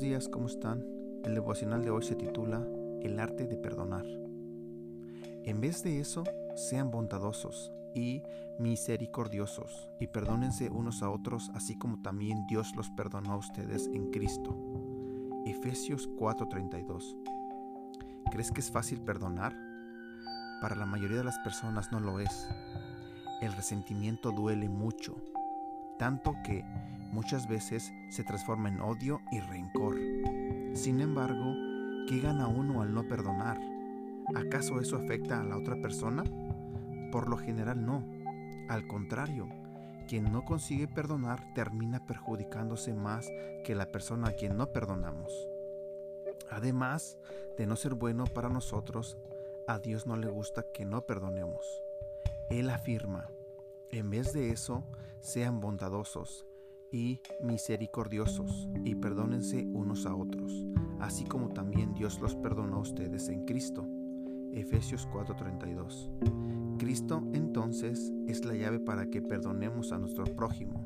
Días, ¿cómo están? El devocional de hoy se titula El arte de perdonar. En vez de eso, sean bondadosos y misericordiosos y perdónense unos a otros así como también Dios los perdonó a ustedes en Cristo. Efesios 4:32. ¿Crees que es fácil perdonar? Para la mayoría de las personas no lo es. El resentimiento duele mucho, tanto que muchas veces se transforma en odio y rencor. Sin embargo, ¿qué gana uno al no perdonar? ¿Acaso eso afecta a la otra persona? Por lo general no. Al contrario, quien no consigue perdonar termina perjudicándose más que la persona a quien no perdonamos. Además de no ser bueno para nosotros, a Dios no le gusta que no perdonemos. Él afirma, en vez de eso, sean bondadosos y misericordiosos y perdónense unos a otros, así como también Dios los perdonó a ustedes en Cristo. Efesios 4:32. Cristo entonces es la llave para que perdonemos a nuestro prójimo.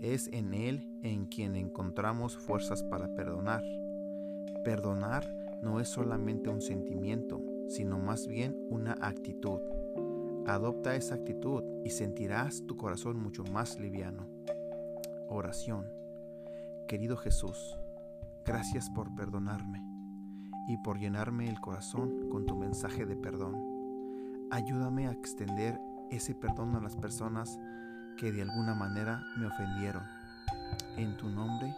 Es en Él en quien encontramos fuerzas para perdonar. Perdonar no es solamente un sentimiento, sino más bien una actitud. Adopta esa actitud y sentirás tu corazón mucho más liviano. Oración. Querido Jesús, gracias por perdonarme y por llenarme el corazón con tu mensaje de perdón. Ayúdame a extender ese perdón a las personas que de alguna manera me ofendieron. En tu nombre.